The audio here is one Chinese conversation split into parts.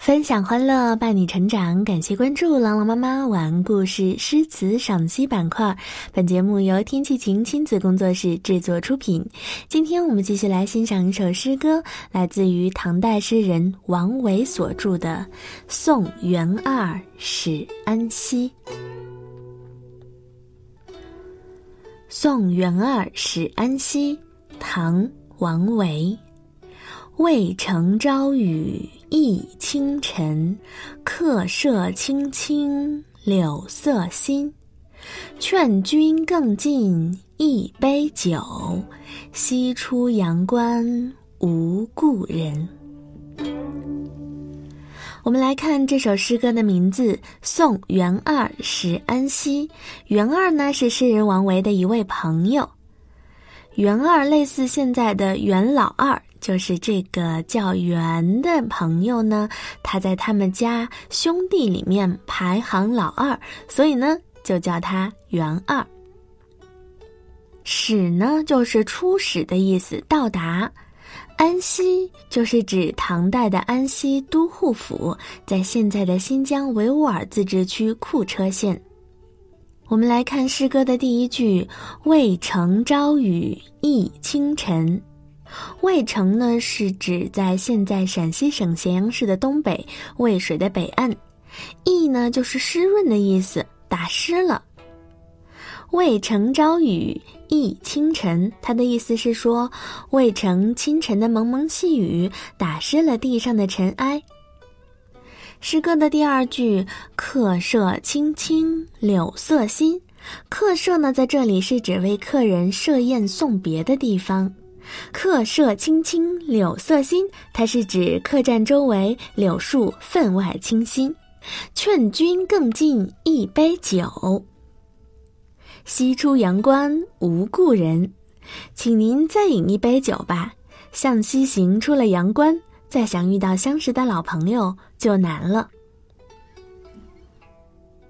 分享欢乐，伴你成长。感谢关注“朗朗妈妈晚安故事诗词赏析”板块。本节目由天气晴亲子工作室制作出品。今天我们继续来欣赏一首诗歌，来自于唐代诗人王维所著的《送元二使安西》。《送元二使安西》，唐·王维。渭城朝雨浥轻尘，客舍青青柳色新。劝君更尽一杯酒，西出阳关无故人。我们来看这首诗歌的名字《送元二使安西》。元二呢是诗人王维的一位朋友，元二类似现在的元老二。就是这个叫元的朋友呢，他在他们家兄弟里面排行老二，所以呢就叫他元二。使呢就是出使的意思，到达。安西就是指唐代的安西都护府，在现在的新疆维吾尔自治区库车县。我们来看诗歌的第一句：“渭城朝雨浥轻尘。”渭城呢，是指在现在陕西省咸阳市的东北，渭水的北岸。浥呢，就是湿润的意思，打湿了。渭城朝雨浥轻尘，它的意思是说，渭城清晨的蒙蒙细雨打湿了地上的尘埃。诗歌的第二句，客舍青青柳色新，客舍呢，在这里是指为客人设宴送别的地方。客舍青青柳色新，它是指客栈周围柳树分外清新。劝君更尽一杯酒，西出阳关无故人，请您再饮一杯酒吧。向西行出了阳关，再想遇到相识的老朋友就难了。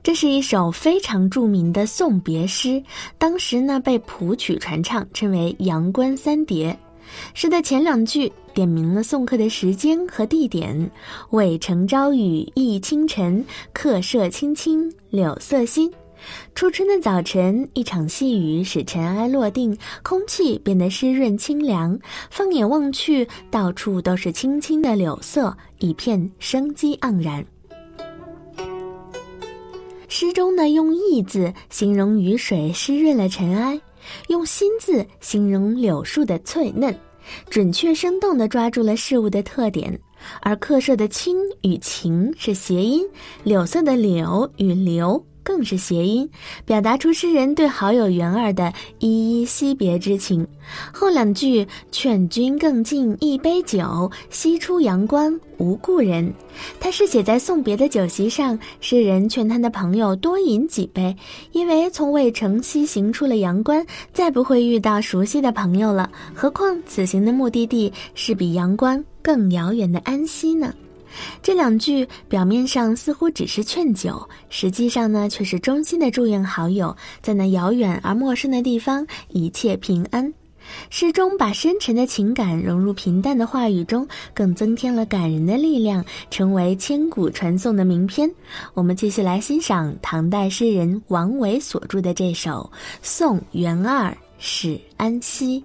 这是一首非常著名的送别诗，当时呢被谱曲传唱，称为《阳关三叠》。诗的前两句点明了送客的时间和地点：渭城朝雨浥轻尘，客舍青青柳色新。初春的早晨，一场细雨使尘埃落定，空气变得湿润清凉。放眼望去，到处都是青青的柳色，一片生机盎然。诗中呢，用“意”字形容雨水湿润了尘埃，用“心”字形容柳树的翠嫩，准确生动地抓住了事物的特点。而客舍的“青”与“情”是谐音，柳色的“柳”与“流”。更是谐音，表达出诗人对好友元二的依依惜别之情。后两句“劝君更尽一杯酒，西出阳关无故人”，他是写在送别的酒席上。诗人劝他的朋友多饮几杯，因为从渭城西行出了阳关，再不会遇到熟悉的朋友了。何况此行的目的地是比阳关更遥远的安西呢？这两句表面上似乎只是劝酒，实际上呢，却是衷心的祝愿好友在那遥远而陌生的地方一切平安。诗中把深沉的情感融入平淡的话语中，更增添了感人的力量，成为千古传颂的名篇。我们继续来欣赏唐代诗人王维所著的这首《送元二使安西》。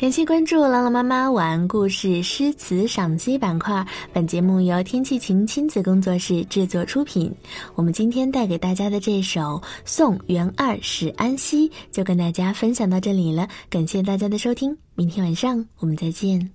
感谢关注朗朗妈妈晚安故事诗词赏析板块。本节目由天气晴亲子工作室制作出品。我们今天带给大家的这首《送元二使安西》就跟大家分享到这里了。感谢大家的收听，明天晚上我们再见。